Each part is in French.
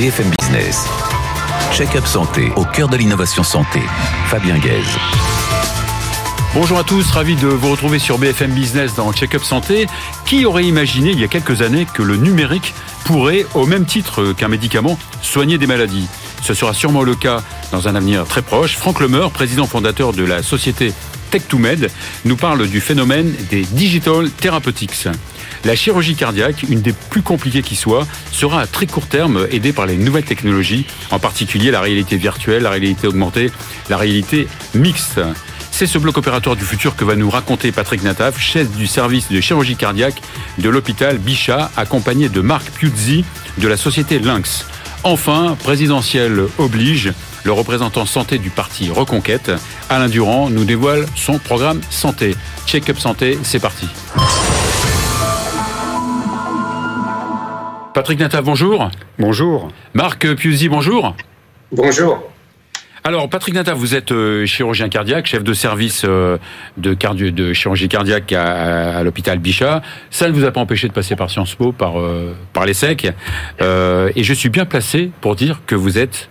BFM Business. Check-up santé au cœur de l'innovation santé. Fabien Guèze. Bonjour à tous, ravi de vous retrouver sur BFM Business dans Check-up Santé. Qui aurait imaginé il y a quelques années que le numérique pourrait, au même titre qu'un médicament, soigner des maladies? Ce sera sûrement le cas dans un avenir très proche. Franck Lemeur, président fondateur de la société Tech2Med, nous parle du phénomène des Digital Therapeutics. La chirurgie cardiaque, une des plus compliquées qui soit, sera à très court terme aidée par les nouvelles technologies, en particulier la réalité virtuelle, la réalité augmentée, la réalité mixte. C'est ce bloc opératoire du futur que va nous raconter Patrick Nataf, chef du service de chirurgie cardiaque de l'hôpital Bichat, accompagné de Marc Piuzzi de la société Lynx. Enfin, présidentiel oblige, le représentant santé du parti Reconquête, Alain Durand, nous dévoile son programme santé. Check-up santé, c'est parti. Patrick Nataf, bonjour. Bonjour. Marc Piuzzi, bonjour. Bonjour. Alors, Patrick Nataf, vous êtes euh, chirurgien cardiaque, chef de service euh, de, cardio, de chirurgie cardiaque à, l'hôpital Bichat. Ça ne vous a pas empêché de passer par Sciences Po, par, euh, par l'ESSEC. et je suis bien placé pour dire que vous êtes,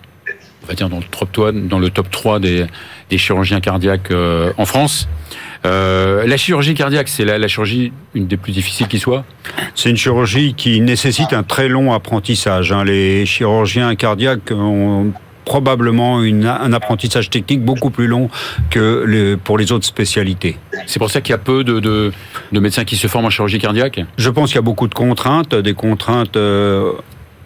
on va dire, dans le top 3, dans le top 3 des, des chirurgiens cardiaques en France. la chirurgie cardiaque, c'est la, la, chirurgie une des plus difficiles qui soit? C'est une chirurgie qui nécessite un très long apprentissage. Hein. Les chirurgiens cardiaques ont probablement une, un apprentissage technique beaucoup plus long que le, pour les autres spécialités. C'est pour ça qu'il y a peu de, de, de, médecins qui se forment en chirurgie cardiaque? Je pense qu'il y a beaucoup de contraintes, des contraintes... Euh,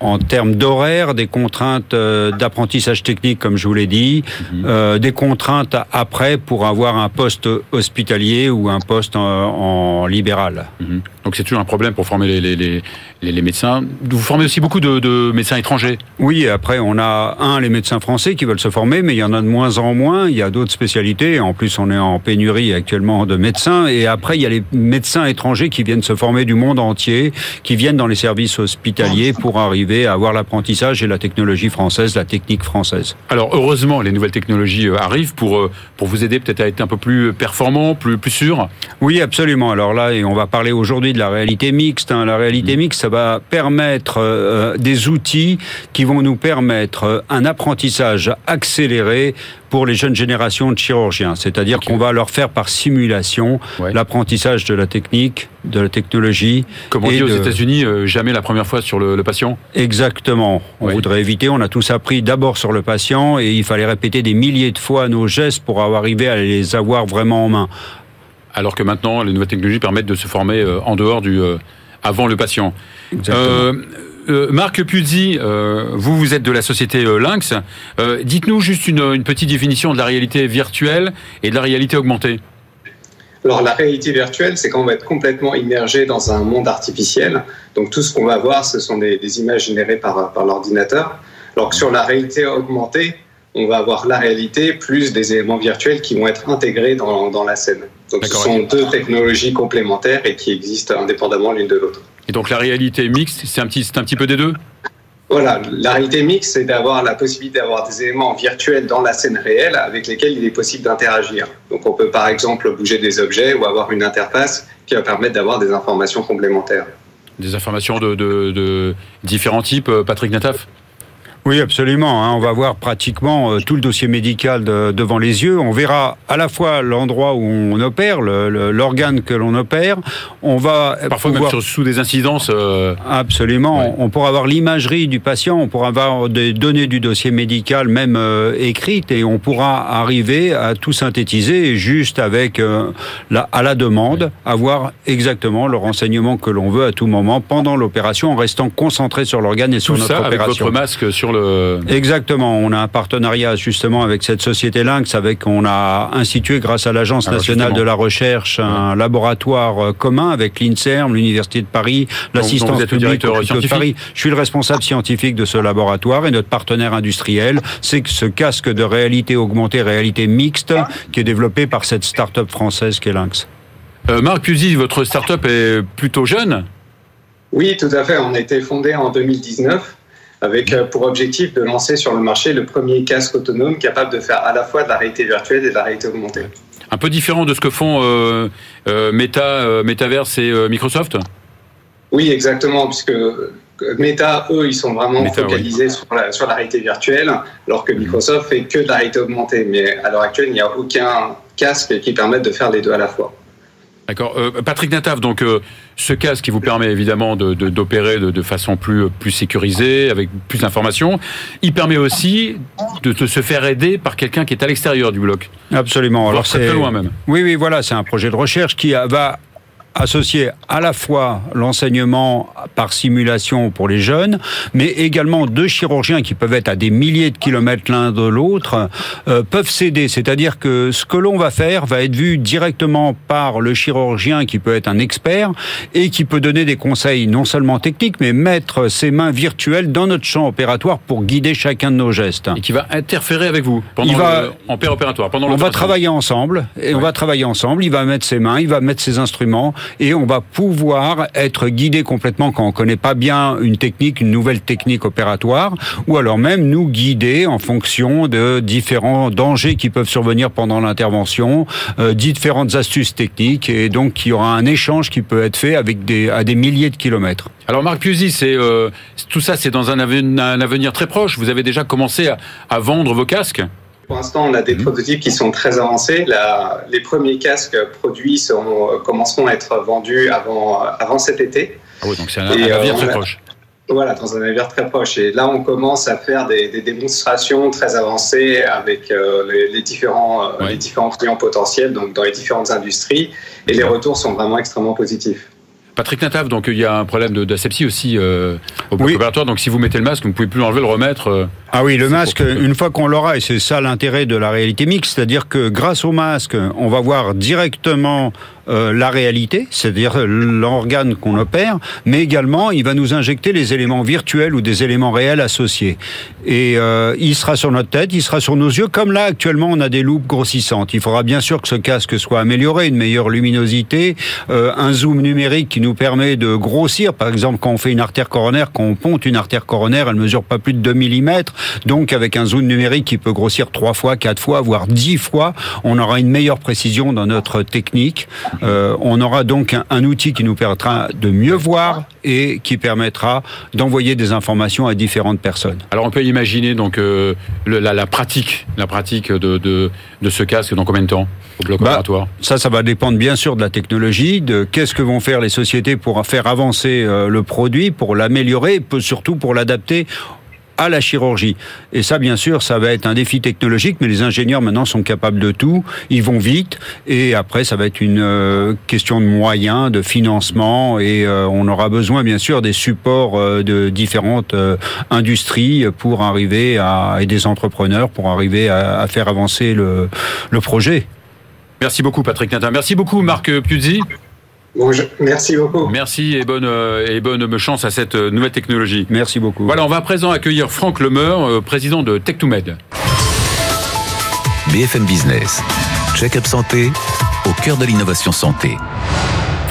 en termes d'horaire, des contraintes euh, d'apprentissage technique, comme je vous l'ai dit, mhm. euh, des contraintes après pour avoir un poste hospitalier ou un poste en, libéral. Mhm. Donc c'est toujours un problème pour former les, les, les, médecins. Vous formez aussi beaucoup de, de, médecins étrangers Oui, après on a, un, les médecins français qui veulent se former, mais il y en a de moins en moins. Il y a d'autres spécialités. En plus, on est en pénurie actuellement de médecins. Et après, il y a les médecins étrangers qui viennent se former du monde entier, qui viennent dans les services hospitaliers pour arriver à avoir l'apprentissage et la technologie française, la technique française. Alors heureusement, les nouvelles technologies euh, arrivent pour, euh, pour vous aider peut-être à être un peu plus performant, plus, plus sûr Oui, absolument. Alors là, on va parler aujourd'hui de la réalité mixte. Hein. La réalité mmh. mixte, ça va permettre euh, des outils qui vont nous permettre un apprentissage accéléré pour les jeunes générations de chirurgiens. C'est-à-dire qu'on va leur faire par simulation l'apprentissage de la technique, de la technologie. Comme on dit aux États-Unis, euh, jamais la première fois sur le, patient Exactement. On voudrait éviter, on a tous appris d'abord sur le patient et il fallait répéter des milliers de fois nos gestes pour arriver à les avoir vraiment en main. Alors que maintenant, les nouvelles technologies permettent de se former euh, en dehors du... Euh, avant le patient. Exactement. Euh, Marc Puzzi, euh, vous, vous êtes de la société euh, Lynx. Dites-nous juste une, petite définition de la réalité virtuelle et de la réalité augmentée. Alors la réalité virtuelle, c'est quand on va être complètement immergé dans un monde artificiel. Donc tout ce qu'on va voir, ce sont des, images générées par, par l'ordinateur. Alors que sur la réalité augmentée, on va avoir la réalité plus des éléments virtuels qui vont être intégrés dans, dans la scène. Donc ce sont deux technologies complémentaires et qui existent indépendamment l'une de l'autre. Et donc la réalité mixte, c'est un petit, un petit peu des deux? Voilà, la réalité mixte, c'est d'avoir la possibilité d'avoir des éléments virtuels dans la scène réelle avec lesquels il est possible d'interagir. Donc on peut par exemple bouger des objets ou avoir une interface qui va permettre d'avoir des informations complémentaires. Des informations de, de, de différents types, euh, Patrick Nataf oui, absolument. Hein. On va voir pratiquement euh, tout le dossier médical devant les yeux. On verra à la fois l'endroit où on opère, l'organe que l'on opère. On va parfois même sous des incidences. Euh, absolument. On pourra avoir l'imagerie du patient. On pourra avoir des données du dossier médical, même euh, écrites, et on pourra arriver à tout synthétiser juste avec la, à la demande, avoir exactement le renseignement que l'on veut à tout moment pendant l'opération, en restant concentré sur l'organe et sur notre ça opération. Avec votre masque sur Exactement. On a un partenariat justement avec cette société Lynx, avec on a institué grâce à l'Agence nationale de la recherche un laboratoire euh, commun avec l'Inserm, l'Université de Paris, l'assistance publique de Paris. Je suis le responsable scientifique de ce laboratoire et notre partenaire industriel, c'est ce casque de réalité augmentée, réalité mixte, qui est développé par cette start-up française qui est Lynx. Euh, Marc Puzy, votre start-up est plutôt jeune? Oui, tout à fait. On a été fondé en 2019 avec euh, pour objectif de lancer sur le marché le premier casque autonome capable de faire à la fois de la réalité virtuelle et de la réalité augmentée. Un peu différent de ce que font euh, euh Meta, Metaverse et Microsoft? Oui, exactement, puisque Meta, eux, ils sont vraiment focalisés sur, la, sur, la, réalité virtuelle, alors que Microsoft fait que de la réalité augmentée. Mais à l'heure actuelle, il n'y a aucun casque qui permette de faire les deux à la fois. D'accord. Euh, Patrick Nataf, donc euh, ce casque qui vous permet évidemment d'opérer de, de, façon plus, plus sécurisée, avec plus d'informations, il permet aussi de, se faire aider par quelqu'un qui est à l'extérieur du bloc. Absolument. Alors c'est très loin même. Oui, oui, voilà, c'est un projet de recherche qui va associer à la fois l'enseignement par simulation pour les jeunes, mais également deux chirurgiens qui peuvent être à des milliers de kilomètres l'un de l'autre, euh, peuvent s'aider. C'est-à-dire que ce que l'on va faire va être vu directement par le chirurgien qui peut être un expert et qui peut donner des conseils non seulement techniques, mais mettre ses mains virtuelles dans notre champ opératoire pour guider chacun de nos gestes. Et qui va interférer avec vous pendant il va, en opératoire. Pendant on va travailler ensemble et on va travailler ensemble. Il va mettre ses mains, il va mettre ses instruments et on va pouvoir être guidé complètement quand on connaît pas bien une technique, une nouvelle technique opératoire, ou alors même nous guider en fonction de différents dangers qui peuvent survenir pendant l'intervention, euh, différentes astuces techniques, et donc il y aura un échange qui peut être fait avec à des milliers de kilomètres. Alors Marc Piusi, euh, tout ça, c'est dans un avenir, très proche. Vous avez déjà commencé à vendre vos casques? Pour l'instant, on a des mhm. prototypes qui sont très avancés. les premiers casques produits seront, commenceront à être vendus avant, avant cet été. Ah oui, donc c'est un, avenir euh, très proche. Voilà, dans un avenir très proche. Et là, on commence à faire des, démonstrations très avancées avec euh, les, différents, euh, les différents clients potentiels, donc dans les différentes industries. Et les retours sont vraiment extrêmement positifs. Patrick Nataf, donc il y a un problème d'asepsie aussi euh, au bloc opératoire. Donc si vous mettez le masque, vous ne pouvez plus l'enlever, le remettre. Euh, ah oui, le masque, une fois qu'on l'aura, et c'est ça l'intérêt de la réalité mixte, c'est-à-dire que grâce au masque, on va voir directement euh, la réalité, c'est-à-dire l'organe qu'on opère, mais également il va nous injecter les éléments virtuels ou des éléments réels associés. Et euh, il sera sur notre tête, il sera sur nos yeux, comme là actuellement on a des loupes grossissantes. Il faudra bien sûr que ce casque soit amélioré, une meilleure luminosité, euh, un zoom numérique qui nous permet de grossir. Par exemple, quand on fait une artère coronaire, quand on ponte une artère coronaire, elle mesure pas plus de 2 mm, donc avec un zoom numérique qui peut grossir trois fois, quatre fois, voire dix fois, on aura une meilleure précision dans notre technique. Euh, on aura donc un, outil qui nous permettra de mieux voir et qui permettra d'envoyer des informations à différentes personnes. Alors on peut imaginer donc euh, la, pratique, la pratique de, de, ce casque dans combien de temps au bloc bah, Ça, ça va dépendre bien sûr de la technologie, de qu'est-ce que vont faire les sociétés pour faire avancer euh, le produit, pour l'améliorer, surtout pour l'adapter à la chirurgie. Et ça, bien sûr, ça va être un défi technologique, mais les ingénieurs maintenant sont capables de tout. Ils vont vite, et après, ça va être une euh, question de moyens, de financement, et euh, on aura besoin, bien sûr, des supports euh, de différentes industries pour arriver à et des entrepreneurs pour arriver à, faire avancer le, le projet. Merci beaucoup, Patrick Natin. Merci beaucoup, Marc Puzzi. Bonjour. Merci beaucoup. Merci et bonne, euh, et bonne chance à cette euh, nouvelle technologie. Merci beaucoup. Voilà, on va à présent accueillir Franck Lemeur, euh, président de Tech2Med. BFM Business. Check-up santé au cœur de l'innovation santé.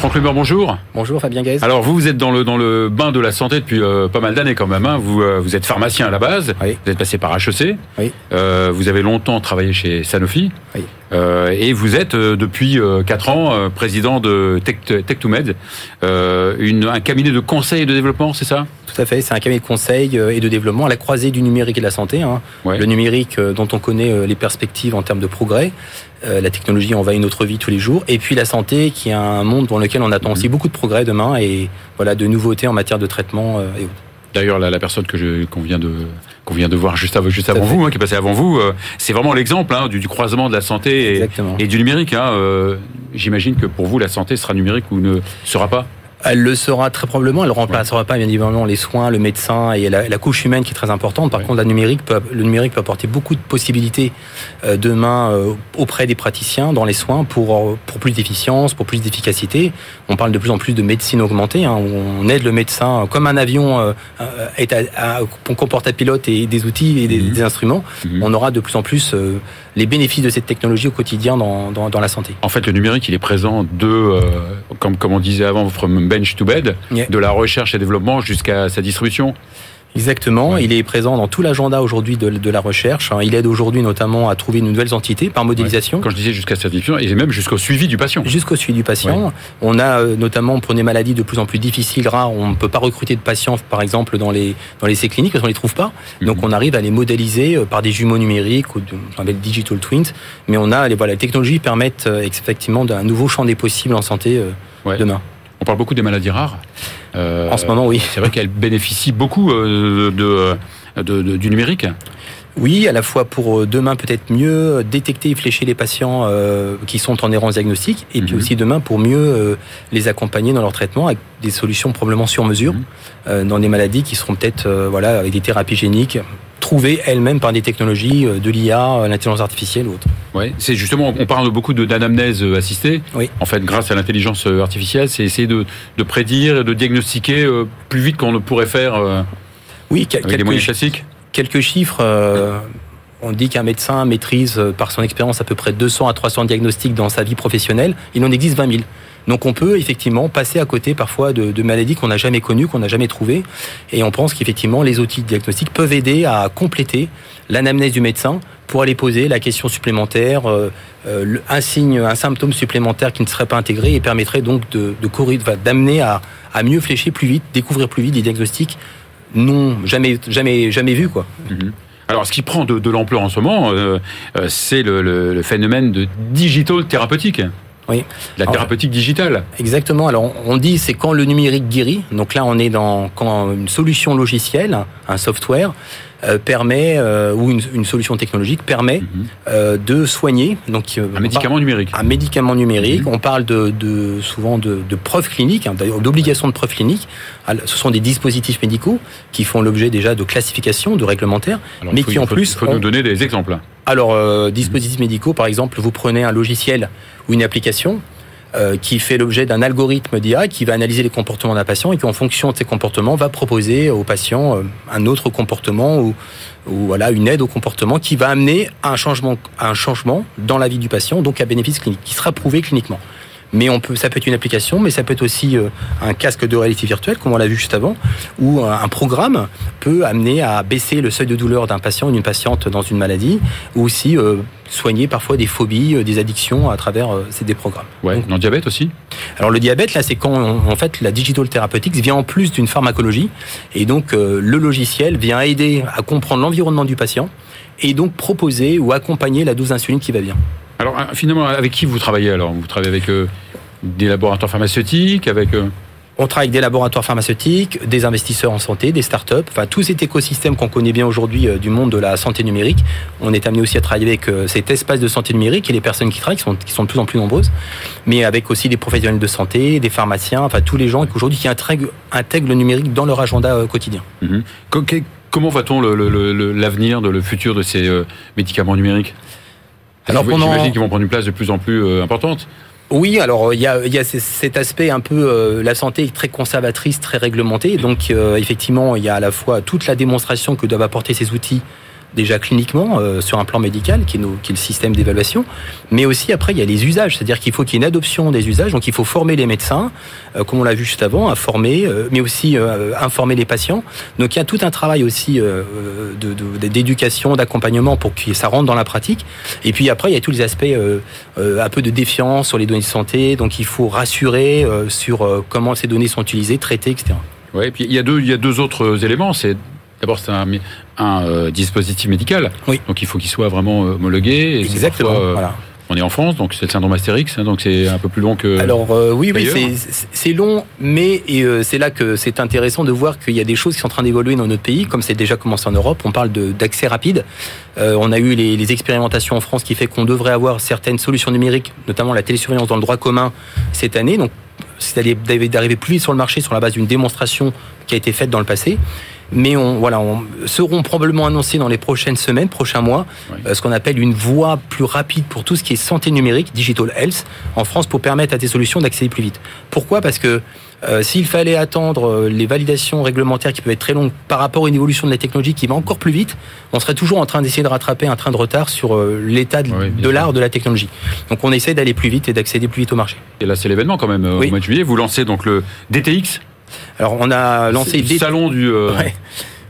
Franck Lemeur, bonjour. Bonjour Fabien Gaze. Alors vous, vous êtes dans le, dans le bain de la santé depuis pas mal d'années quand même. Hein. Vous, vous êtes pharmacien à la base. Oui. Vous êtes passé par HEC. Oui. vous avez longtemps travaillé chez Sanofi. Oui. Euh, et vous êtes euh, depuis 4 euh, ans président de Tech2Med, un cabinet de conseil et de développement, c'est ça? Tout à fait, c'est un cabinet de conseil et de développement à la croisée du numérique et de la santé. Hein. Le numérique dont on connaît les perspectives en termes de progrès, la technologie envahit notre vie tous les jours, et puis la santé qui est un monde dans lequel on attend aussi beaucoup de progrès demain et voilà de nouveautés en matière de traitement et autres. D'ailleurs, la, la, personne que qu'on vient de qu'on vient de voir juste avant, juste avant vous, hein, qui est passée avant vous, euh, c'est vraiment l'exemple hein, du, du, croisement de la santé et, et du numérique. Hein, euh, J'imagine que pour vous, la santé sera numérique ou ne sera pas? Elle le sera très probablement. Elle ne remplacera pas bien évidemment les soins, le médecin et la, couche humaine qui est très importante. Par contre, la numérique peut, le numérique peut apporter beaucoup de possibilités euh, demain euh, auprès des praticiens dans les soins pour euh, pour plus d'efficience, pour plus d'efficacité. On parle de plus en plus de médecine augmentée. Hein, on aide le médecin comme un avion est à, comporte un pilote et des outils et des, mhm. instruments. Mhm. On aura de plus en plus les bénéfices de cette technologie au quotidien dans, dans, la santé. En fait, le numérique, il est présent de, comme, comme on disait avant, from bench to bed, de la recherche et développement jusqu'à sa distribution. Exactement. Il est présent dans tout l'agenda aujourd'hui de, de, la recherche. Hein. Il aide aujourd'hui notamment à trouver de nouvelles entités par modélisation. Quand je disais jusqu'à certification, et même jusqu'au suivi du patient. Jusqu'au suivi du patient. On a euh, notamment pour des maladies de plus en plus difficiles, rares, on ne peut pas recruter de patients, par exemple, dans les, dans les essais cliniques parce qu'on les trouve pas. Mhm. Donc on arrive à les modéliser euh, par des jumeaux numériques ou avec digital twins. Mais on a, les, voilà, les technologies permettent euh, effectivement d'un nouveau champ des possibles en santé demain. On parle beaucoup des maladies rares. Euh, en ce moment, oui. C'est vrai qu'elles bénéficient beaucoup euh, de, du numérique. Oui, à la fois pour euh, demain peut-être mieux détecter et flécher les patients qui sont en errance diagnostique, et puis mhm. aussi demain pour mieux les accompagner dans leur traitement avec des solutions probablement sur mesure mhm. dans des maladies qui seront peut-être voilà avec des thérapies géniques trouvées elles-mêmes par des technologies de l'IA, l'intelligence artificielle ou autre. Ouais, c'est justement, on parle beaucoup d'anamnèse assistée. Oui. En fait, grâce à l'intelligence artificielle, c'est essayer de, de, prédire et de diagnostiquer euh, plus vite qu'on ne pourrait faire euh, oui, avec quelques, des moyens classiques. Quelques chiffres. Euh, on dit qu'un médecin maîtrise par son expérience à peu près 200 à 300 diagnostics dans sa vie professionnelle. Il en existe 20 000. Donc on peut effectivement passer à côté parfois de, maladies qu'on n'a jamais connues, qu'on n'a jamais trouvées. Et on pense qu'effectivement les outils de diagnostic peuvent aider à compléter l'anamnèse du médecin pour aller poser la question supplémentaire, euh, euh, un symptôme supplémentaire qui ne serait pas intégré et permettrait donc de, d'amener à, mieux flécher plus vite, découvrir plus vite des diagnostics non jamais jamais jamais vus quoi. Mhm. Alors, ce qui prend de, l'ampleur en ce moment, euh, c'est le, le, le, phénomène de digital thérapeutique. Oui. La thérapeutique digitale. Exactement. Alors on dit c'est quand le numérique guérit. Donc là on est dans quand une solution logicielle, un software permet euh, ou une, une, solution technologique permet mhm. euh, de soigner. Donc un médicament numérique. Un médicament numérique. Mhm. On parle de, de souvent de, de, preuves cliniques, hein, d'obligation de preuves cliniques. Ce sont des dispositifs médicaux qui font l'objet déjà de classification, de réglementaires, mais qui en plus. Il faut nous donner des exemples. Alors, euh, dispositifs médicaux, par exemple, vous prenez un logiciel ou une application euh, qui fait l'objet d'un algorithme d'IA qui va analyser les comportements d'un patient et qui, en fonction de ces comportements, va proposer au patient euh, un autre comportement ou, voilà une aide au comportement qui va amener à un changement, à un changement dans la vie du patient, donc à bénéfice clinique, qui sera prouvé cliniquement. Mais on peut, ça peut être une application, mais ça peut être aussi euh, un casque de réalité virtuelle, comme on l'a vu juste avant, ou un programme peut amener à baisser le seuil de douleur d'un patient ou d'une patiente dans une maladie, ou aussi euh, soigner parfois des phobies, euh, des addictions à travers ces des programmes. Ouais, dans le diabète aussi? Alors le diabète, là, c'est quand en fait la digital therapeutics vient en plus d'une pharmacologie, et donc le logiciel vient aider à comprendre l'environnement du patient, et donc proposer ou accompagner la dose d'insuline qui va bien. Alors finalement, avec qui vous travaillez alors? Vous travaillez avec des laboratoires pharmaceutiques, avec... Euh, on travaille avec des laboratoires pharmaceutiques, des investisseurs en santé, des startups, enfin tout cet écosystème qu'on connaît bien aujourd'hui euh, du monde de la santé numérique. On est amené aussi à travailler avec euh, cet espace de santé numérique et les personnes qui travaillent, qui sont, qui sont de plus en plus nombreuses, mais avec aussi des professionnels de santé, des pharmaciens, enfin tous les gens qui aujourd'hui qui intègrent, intègrent, le numérique dans leur agenda quotidien. Mhm. Comment va-t-on l'avenir, le, le, futur de ces médicaments numériques? Alors, J'imagine qu'ils vont prendre une place de plus en plus importante. Oui, alors il y a, y a, cet aspect un peu euh, la santé est très conservatrice, très réglementée. Donc euh, effectivement, il y a à la fois toute la démonstration que doivent apporter ces outils déjà cliniquement euh, sur un plan médical, qui est, le système d'évaluation, mais aussi après il y a les usages, c'est-à-dire qu'il faut qu'il y ait une adoption des usages, donc il faut former les médecins, euh, comme on l'a vu juste avant, à former, euh, mais aussi informer les patients. Donc il y a tout un travail aussi d'éducation, de, d'accompagnement pour que ça rentre dans la pratique. Et puis après il y a tous les aspects un peu de défiance sur les données de santé, donc il faut rassurer sur comment ces données sont utilisées, traitées, etc. Ouais, et puis il y a deux, il y a deux autres éléments. C'est D'abord, c'est un, un euh, dispositif médical. Oui. Donc il faut qu'il soit vraiment euh, homologué. Exactement. Euh, voilà. On est en France, donc c'est le syndrome Astérix, hein, donc c'est un peu plus long que. Alors oui, oui, c'est long, mais c'est là que c'est intéressant de voir qu'il y a des choses qui sont en train d'évoluer dans notre pays, comme c'est déjà commencé en Europe. On parle d'accès rapide. on a eu les, les, expérimentations en France qui fait qu'on devrait avoir certaines solutions numériques, notamment la télésurveillance dans le droit commun cette année. Donc c'est d'arriver plus vite sur le marché sur la base d'une démonstration qui a été faite dans le passé mais on, voilà, on, seront probablement annoncés dans les prochaines semaines, prochains mois, euh, ce qu'on appelle une voie plus rapide pour tout ce qui est santé numérique, digital health, en France, pour permettre à des solutions d'accéder plus vite. Pourquoi? Parce que euh, s'il fallait attendre euh, les validations réglementaires qui peuvent être très longues par rapport à une évolution de la technologie qui va encore plus vite, on serait toujours en train d'essayer de rattraper un train de retard sur l'état de, l'art de la technologie. Donc on essaie d'aller plus vite et d'accéder plus vite au marché. Et là c'est l'événement quand même au mois de juillet. Vous lancez donc le DTX alors on a lancé le salon du. Euh,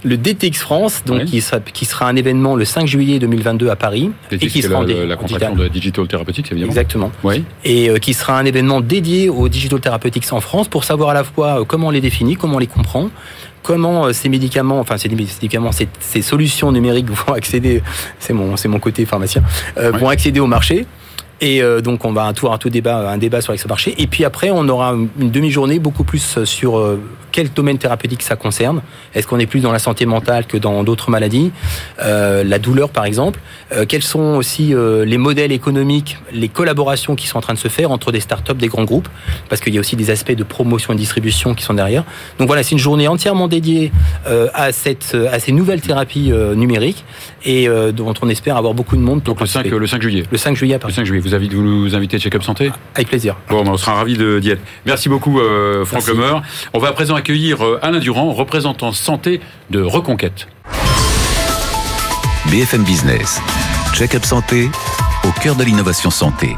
le DTX France, donc qui, sera, qui sera un événement le 5 juillet 2022 à Paris. DTX, et qui sera la, la contraction de Digital évidemment. Exactement. Et euh, qui sera un événement dédié aux Digital Therapeutics en France pour savoir à la fois euh, comment on les définit, comment on les comprend, comment ces médicaments, enfin ces médicaments, ces, ces solutions numériques vont accéder, c'est mon, c'est mon côté pharmacien, euh, vont accéder au marché. Et euh, donc on va un tour, un tout débat, un débat sur. Et puis après, on aura une demi-journée beaucoup plus sur euh, quel domaine thérapeutique ça concerne. Est-ce qu'on est plus dans la santé mentale que dans d'autres maladies? Euh, La douleur, par exemple. Euh, quels sont aussi euh, les modèles économiques, les collaborations qui sont en train de se faire entre des startups, des grands groupes? Parce qu'il y a aussi des aspects de promotion et de distribution qui sont derrière. Donc voilà, c'est une journée entièrement dédiée euh, à, cette, à ces nouvelles thérapies euh, numériques et euh, dont on espère avoir beaucoup de monde. Donc le 5, le 5 juillet. Le 5 juillet à Paris. Le 5 juillet. Vous, invitez, vous nous Check-up Santé Avec plaisir. Bon, on sera ravis d'y être. Merci beaucoup, euh, Franck Lemer. On va à présent accueillir Alain Durand, représentant santé de Reconquête. BFM Business, check-up santé, au cœur de l'innovation santé.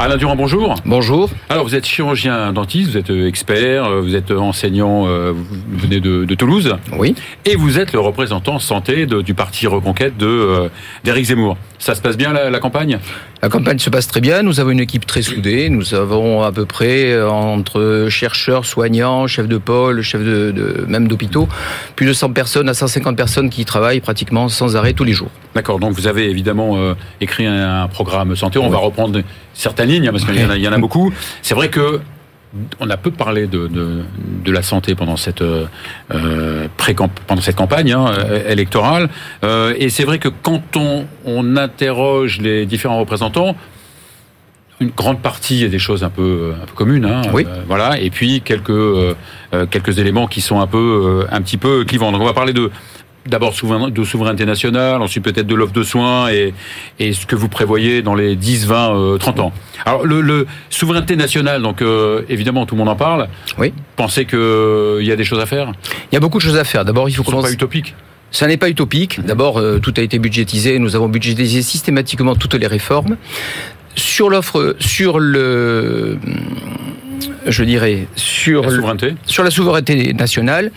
Alain Durand, bonjour. Bonjour. Alors, vous êtes chirurgien dentiste, vous êtes expert, vous êtes enseignant, vous venez de, de Toulouse. Oui. Et vous êtes le représentant santé de, du parti Reconquête de d'Éric Zemmour. Ça se passe bien la, la, campagne? La campagne se passe très bien. Nous avons une équipe très soudée. Nous avons à peu près entre chercheurs, soignants, chefs de pôle, chefs de, de même d'hôpitaux, plus de 100 personnes à 150 personnes qui travaillent pratiquement sans arrêt tous les jours. D'accord. Donc vous avez évidemment euh, écrit un, un, programme santé. On oui. va reprendre certaines lignes parce qu'il y, y, en a beaucoup. C'est vrai que on a peu parlé de, de, de la santé pendant cette euh, pendant cette campagne hein, électorale, euh, et c'est vrai que quand on, on, interroge les différents représentants, une grande partie est des choses un peu, un peu communes, hein, oui. euh, voilà, et puis quelques quelques éléments qui sont un peu un petit peu clivants. Donc on va parler de d'abord de souveraineté nationale, ensuite peut-être de l'offre de soins et, et, ce que vous prévoyez dans les 10, 20, euh, 30 ans. Alors le, le souveraineté nationale, donc euh, évidemment tout le monde en parle. Oui. Pensez qu'il euh, y a des choses à faire? Il y a beaucoup de choses à faire. D'abord, il faut commencer. pas utopique. Ça n'est pas utopique. D'abord, euh, tout a été budgétisé. Nous avons budgétisé systématiquement toutes les réformes. Sur l'offre, sur le, je dirais, sur la souveraineté, le, sur la souveraineté nationale,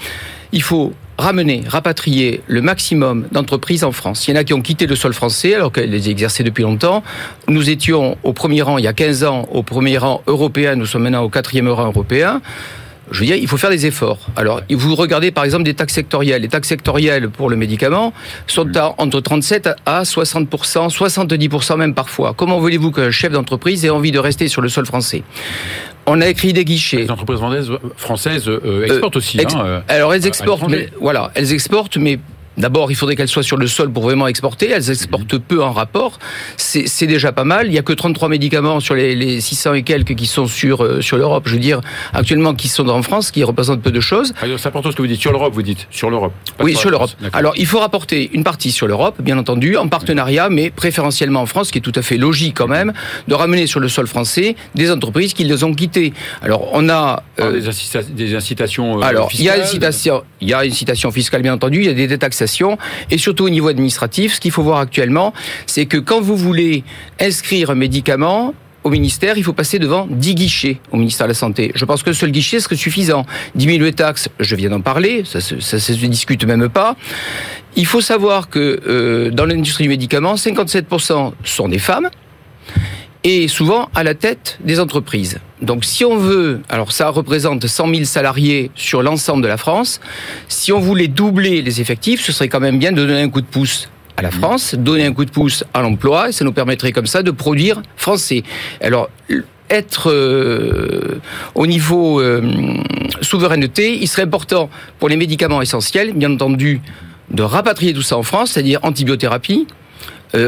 il faut ramener, rapatrier le maximum d'entreprises en France. Il y en a qui ont quitté le sol français alors qu'elles les exerçaient depuis longtemps. Nous étions au premier rang il y a 15 ans, au premier rang européen, nous sommes maintenant au quatrième rang européen je veux dire, il faut faire des efforts. Alors, vous regardez par exemple des taxes sectorielles. Les taxes sectorielles pour le médicament sont à, entre 37 à 60% 70% même parfois. Comment voulez-vous qu'un chef d'entreprise ait envie de rester sur le sol français? On a écrit des guichets. Les entreprises françaises euh, exportent euh, aussi. Ex hein, alors elles exportent, mais voilà, elles exportent, mais D'abord, il faudrait qu'elles soient sur le sol pour vraiment exporter. Elles exportent peu en rapport. C'est déjà pas mal. Il y a que 33 médicaments sur les, les 600 et quelques qui sont sur, euh, sur l'Europe. Je veux dire, actuellement, qui sont en France, qui représentent peu de choses. C'est important ce que vous dites. Sur l'Europe, vous dites. Sur l'Europe. Oui, sur l'Europe. Alors, il faut rapporter une partie sur l'Europe, bien entendu, en partenariat, mais préférentiellement en France, ce qui est tout à fait logique quand même, de ramener sur le sol français des entreprises qui les ont quittées. Alors, on a... Euh, des, incita des, incitations euh, Alors, fiscales, il y a incitation, il y a une citation fiscale, bien entendu. Il y a des détaxations et surtout au niveau administratif, ce qu'il faut voir actuellement, c'est que quand vous voulez inscrire un médicament, au ministère, il faut passer devant 10 guichets au ministère de la Santé. Je pense que le seul guichet serait suffisant. Diminuer les taxes, je viens d'en parler, ça, ça, ça, se discute même pas. Il faut savoir que euh, dans l'industrie du médicament, 57% sont des femmes et souvent à la tête des entreprises. Donc si on veut, alors ça représente 100 000 salariés sur l'ensemble de la France, si on voulait doubler les effectifs, ce serait quand même bien de donner un coup de pouce à la France, donner un coup de pouce à l'emploi, et ça nous permettrait comme ça de produire français. Alors être euh, au niveau euh, souveraineté, il serait important pour les médicaments essentiels, bien entendu, de rapatrier tout ça en France, c'est-à-dire antibiothérapie,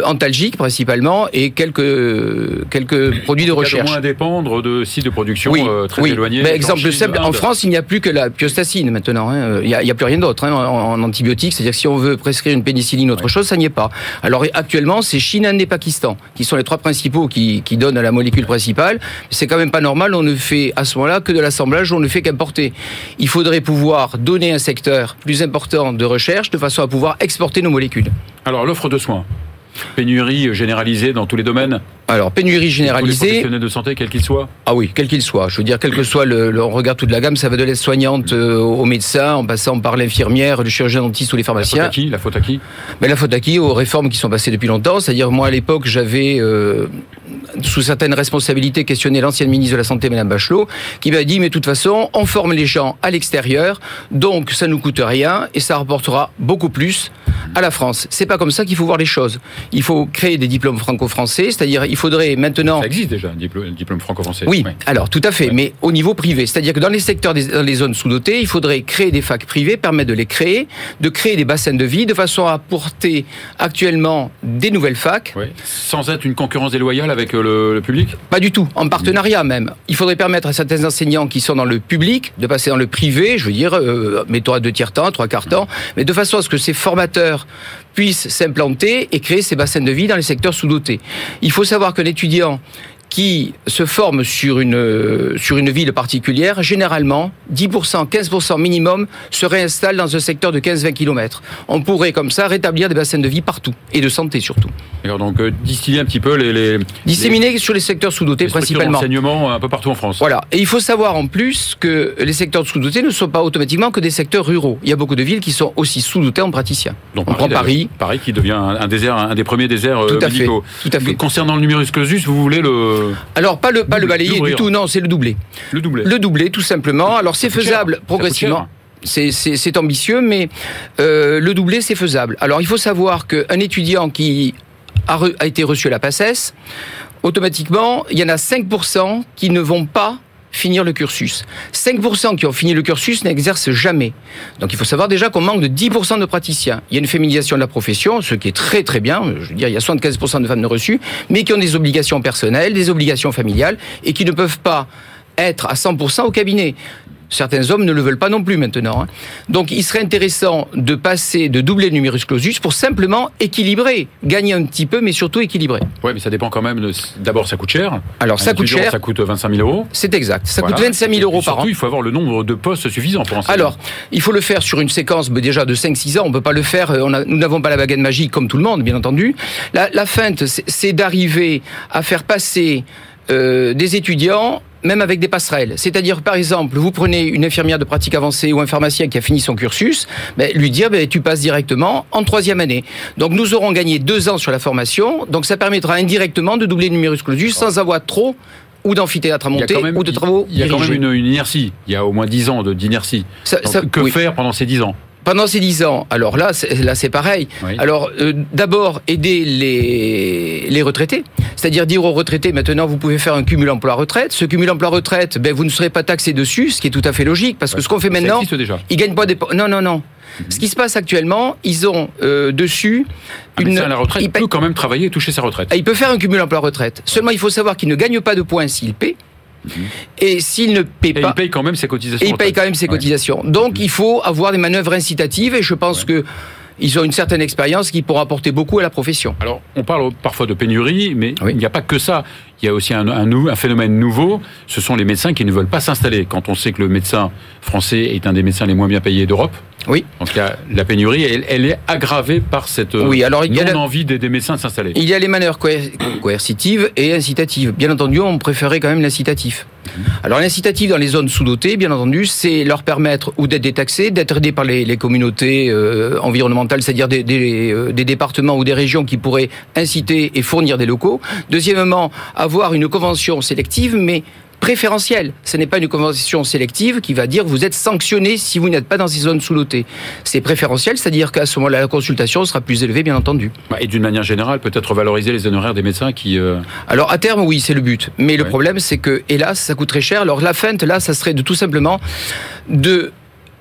antalgiques principalement et quelques quelques produits de recherche. moins dépendre de sites de production oui, euh, très oui. éloignés. Mais exemple simple, en France, il n'y a plus que la piostacine maintenant. Hein. Il n'y a, a, plus rien d'autre hein, en, en, antibiotiques. C'est-à-dire que si on veut prescrire une pénicilline ou autre ouais. chose, ça n'y est pas. Alors actuellement, c'est Chine, Inde et Pakistan qui sont les trois principaux qui, qui donnent la molécule principale. C'est quand même pas normal. On ne fait à ce moment-là que de l'assemblage. On ne fait qu'importer. Il faudrait pouvoir donner un secteur plus important de recherche de façon à pouvoir exporter nos molécules. Alors l'offre de soins. Pénurie généralisée dans tous les domaines alors, pénurie généralisée. Tous les professionnels de santé, quel qu'il soit Ah oui, quel qu'il soit. Je veux dire, quel que soit le, on regarde toute la gamme, ça va de l'aide-soignante euh, au médecin, en passant par l'infirmière, le chirurgien dentiste ou les pharmaciens. La faute à qui La faute à qui Mais La faute à qui Aux réformes qui sont passées depuis longtemps. C'est-à-dire, moi, à l'époque, j'avais, euh, sous certaines responsabilités, questionné l'ancienne ministre de la Santé, Mme Bachelot, qui m'a dit, mais de toute façon, on forme les gens à l'extérieur, donc ça nous coûte rien et ça rapportera beaucoup plus à la France. C'est pas comme ça qu'il faut voir les choses. Il faut créer des diplômes franco-français, c'est-à-dire il faudrait maintenant. Ça existe déjà un diplôme, franco-français. Oui, alors tout à fait, mais au niveau privé, c'est-à-dire que dans les secteurs, des, dans les zones sous-dotées, il faudrait créer des facs privées, permettre de les créer, de créer des bassins de vie, de façon à apporter actuellement des nouvelles facs. Sans être une concurrence déloyale avec euh, le, public. Pas du tout, en partenariat même. Il faudrait permettre à certains enseignants qui sont dans le public de passer dans le privé, je veux dire, euh, mettons à deux tiers temps, trois quarts temps, mais de façon à ce que ces formateurs puissent s'implanter et créer ces bassins de vie dans les secteurs sous-dotés. Il faut savoir qu'un étudiant qui se forme sur une, sur une ville particulière, généralement, 10%, 15% minimum se réinstalle dans un secteur de 15-20 km. On pourrait comme ça rétablir des bassins de vie partout, et de santé surtout. D'accord, donc euh, distiller un petit peu les... les Disséminer sur les secteurs sous-dotés principalement. enseignement un peu partout en France. Voilà, et il faut savoir en plus que les secteurs sous-dotés ne sont pas automatiquement que des secteurs ruraux. Il y a beaucoup de villes qui sont aussi sous-dotées en praticiens. Donc On Paris, prend Paris. Paris qui devient un, désert, un des premiers déserts tout à Fait, tout à fait. Concernant le numerus clausus, vous voulez le alors pas le pas le balayer du tout, non, c'est le doublé. Le doublé. Le doublé, tout simplement. Alors c'est faisable progressivement. C'est ambitieux, mais euh, le doublé, c'est faisable. Alors il faut savoir qu'un étudiant qui a, a, été reçu à la PACES, automatiquement, il y en a 5% qui ne vont pas finir le cursus. 5% qui ont fini le cursus n'exercent jamais. Donc il faut savoir déjà qu'on manque de 10% de praticiens. Il y a une féminisation de la profession, ce qui est très très bien. Je veux dire, il y a 75% de femmes ne reçues, mais qui ont des obligations personnelles, des obligations familiales, et qui ne peuvent pas être à 100% au cabinet. Certains hommes ne le veulent pas non plus maintenant. Hein. Donc il serait intéressant de passer, de doubler le numerus clausus pour simplement équilibrer, gagner un petit peu, mais surtout équilibrer. Oui, mais ça dépend quand même. D'abord, ça coûte cher. Alors ça coûte cher. Ça coûte 25 000 euros. C'est exact. Ça coûte 25 000 euros par an. il faut avoir le nombre de postes suffisant pour enseigner. Alors, il faut le faire sur une séquence déjà de 5-6 ans. On ne peut pas le faire. Euh, on a, nous n'avons pas la baguette magique comme tout le monde, bien entendu. La, la feinte, c'est d'arriver à faire passer euh, des étudiants même avec des passerelles. C'est-à-dire, par exemple, vous prenez une infirmière de pratique avancée ou un pharmacien qui a fini son cursus, ben, lui dire, ben, tu passes directement en troisième année. Donc, nous aurons gagné deux ans sur la formation. Donc, ça permettra indirectement de doubler le numerus clausus sans avoir trop ou d'amphithéâtre à monter, ou de travaux Il y a quand même une, inertie. Il y a au moins dix ans d'inertie. Que faire pendant ces dix ans? Pendant ces dix ans, alors là, là c'est pareil. Alors euh, d'abord aider les, les retraités, c'est-à-dire dire aux retraités maintenant vous pouvez faire un cumul emploi-retraite. Ce cumul emploi-retraite, ben vous ne serez pas taxé dessus, ce qui est tout à fait logique parce que ce qu'on fait maintenant, déjà. ils gagnent pas des non non non. Mhm. Ce qui se passe actuellement, ils ont euh, dessus ah, une. la retraite, il peut quand même travailler et toucher sa retraite. Ah, il peut faire un cumul emploi-retraite. Seulement, il faut savoir qu'il ne gagne pas de points s'il paie. Et s'il ne paie pas, il paye quand même ses cotisations. Et il paye quand même ses cotisations. Donc il faut avoir des manœuvres incitatives et je pense que ils ont une certaine expérience qui pourra apporter beaucoup à la profession. Alors, on parle parfois de pénurie, mais il n'y a pas que ça. Il y a aussi un, un, phénomène nouveau, ce sont les médecins qui ne veulent pas s'installer. Quand on sait que le médecin français est un des médecins les moins bien payés d'Europe, oui. Donc la pénurie, elle, est aggravée par cette oui, alors, il y a envie des, médecins de s'installer. Il y a les manœuvres coercitives et incitatives. Bien entendu, on préférait quand même l'incitatif. Mhm. Alors l'incitatif dans les zones sous-dotées, bien entendu, c'est leur permettre ou d'être détaxés, d'être aidés par les, communautés euh, environnementales, c'est-à-dire des, euh, des, départements ou des régions qui pourraient inciter et fournir des locaux. Deuxièmement, avoir une convention sélective, mais préférentiel. Ce n'est pas une convention sélective qui va dire vous êtes sanctionné si vous n'êtes pas dans ces zones sous-lotées. C'est préférentiel, c'est-à-dire qu'à ce moment-là, la consultation sera plus élevée, bien entendu. Bah, et d'une manière générale, peut-être valoriser les honoraires des médecins qui... Euh, Alors, à terme, oui, c'est le but. Mais le problème, c'est que, hélas, ça coûte très cher. Alors, la feinte, là, ça serait de tout simplement de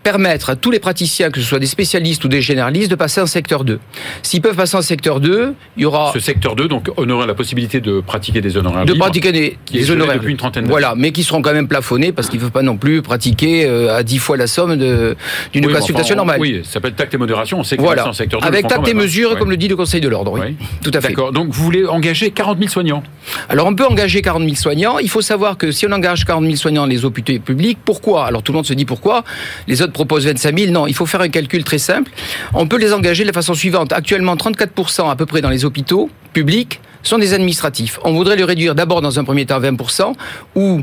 permettre à tous les praticiens, que ce soit des spécialistes ou des généralistes, de passer en secteur 2. S'ils peuvent passer en secteur 2, il y aura... Ce secteur 2, donc, on aura la possibilité de pratiquer des honoraires De pratiquer des, qui des honoraires depuis une trentaine. Voilà, mais qui seront quand même plafonnés parce qu'ils ne peuvent pas non plus pratiquer euh, à 10 fois la somme d'une consultation normale. Oui, ça s'appelle tact et modération, on sait que voilà. en secteur 2. Avec tact et mesure, comme le dit le Conseil de l'Ordre, oui. Tout à fait. D'accord, donc vous voulez engager 40 000 soignants? Alors on peut engager 40 000 soignants. Il faut savoir que si on engage 40 000 soignants dans les hôpitaux publics, pourquoi? Alors tout le monde se dit pourquoi? Les autres proposent 25 000. Non, il faut faire un calcul très simple. On peut les engager de la façon suivante. Actuellement, 34% à peu près dans les hôpitaux publics sont des administratifs. On voudrait le réduire d'abord dans un premier temps à 20%, ou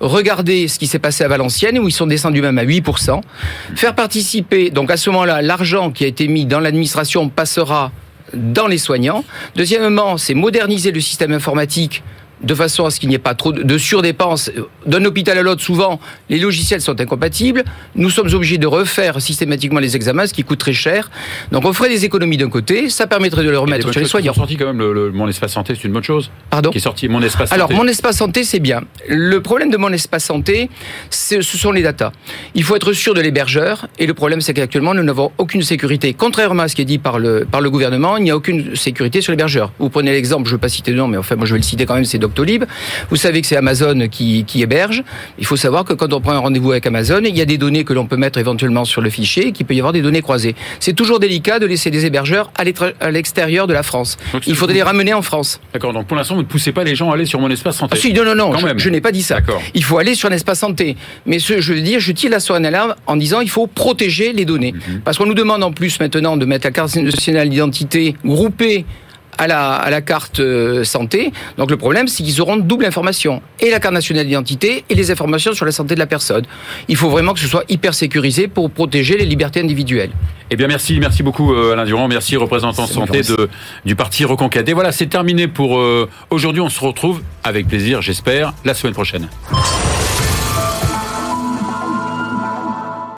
regarder ce qui s'est passé à Valenciennes, où ils sont descendus même à 8%. Faire participer, donc à ce moment-là, l'argent qui a été mis dans l'administration passera dans les soignants. Deuxièmement, c'est moderniser le système informatique de façon à ce qu'il n'y ait pas trop de surdépenses. D'un hôpital à l'autre, souvent, les logiciels sont incompatibles. Nous sommes obligés de refaire systématiquement les examens, ce qui coûte très cher. Donc on ferait des économies d'un côté, ça permettrait de le remettre sur les soignants. sorti quand même le, Mon Espace Santé, c'est une bonne chose. Pardon Qui est sorti Mon Espace Santé. Alors Mon Espace Santé, c'est bien. Le problème de Mon Espace Santé, ce sont les datas. Il faut être sûr de l'hébergeur, et le problème, c'est qu'actuellement, nous n'avons aucune sécurité. Contrairement à ce qui est dit par le, par le gouvernement, il n'y a aucune sécurité sur l'hébergeur. Vous prenez l'exemple, je ne veux pas citer de nom, mais enfin, moi je vais le citer quand même, c'est Doctolib. Vous savez que c'est Amazon qui, héberge. Il faut savoir que quand on prend un rendez-vous avec Amazon, il y a des données que l'on peut mettre éventuellement sur le fichier et qu'il peut y avoir des données croisées. C'est toujours délicat de laisser des hébergeurs à l'extérieur de la France. il faudrait les ramener en France. D'accord, donc pour l'instant, vous ne poussez pas les gens à aller sur mon espace santé. Ah si, non, non, non, je, n'ai pas dit ça. Il faut aller sur l'espace santé. Mais ce, je veux dire, je tire la sonnette d'alarme en disant il faut protéger les données. Mhm. Parce qu'on nous demande en plus maintenant de mettre la carte nationale d'identité groupée à la, à la carte euh, santé. Donc le problème, c'est qu'ils auront double information. Et la carte nationale d'identité et les informations sur la santé de la personne. Il faut vraiment que ce soit hyper sécurisé pour protéger les libertés individuelles. Eh bien merci, merci beaucoup euh, Alain Durand, merci représentant santé de, du parti Reconquête. Et voilà, c'est terminé pour euh, aujourd'hui. On se retrouve avec plaisir, j'espère, la semaine prochaine.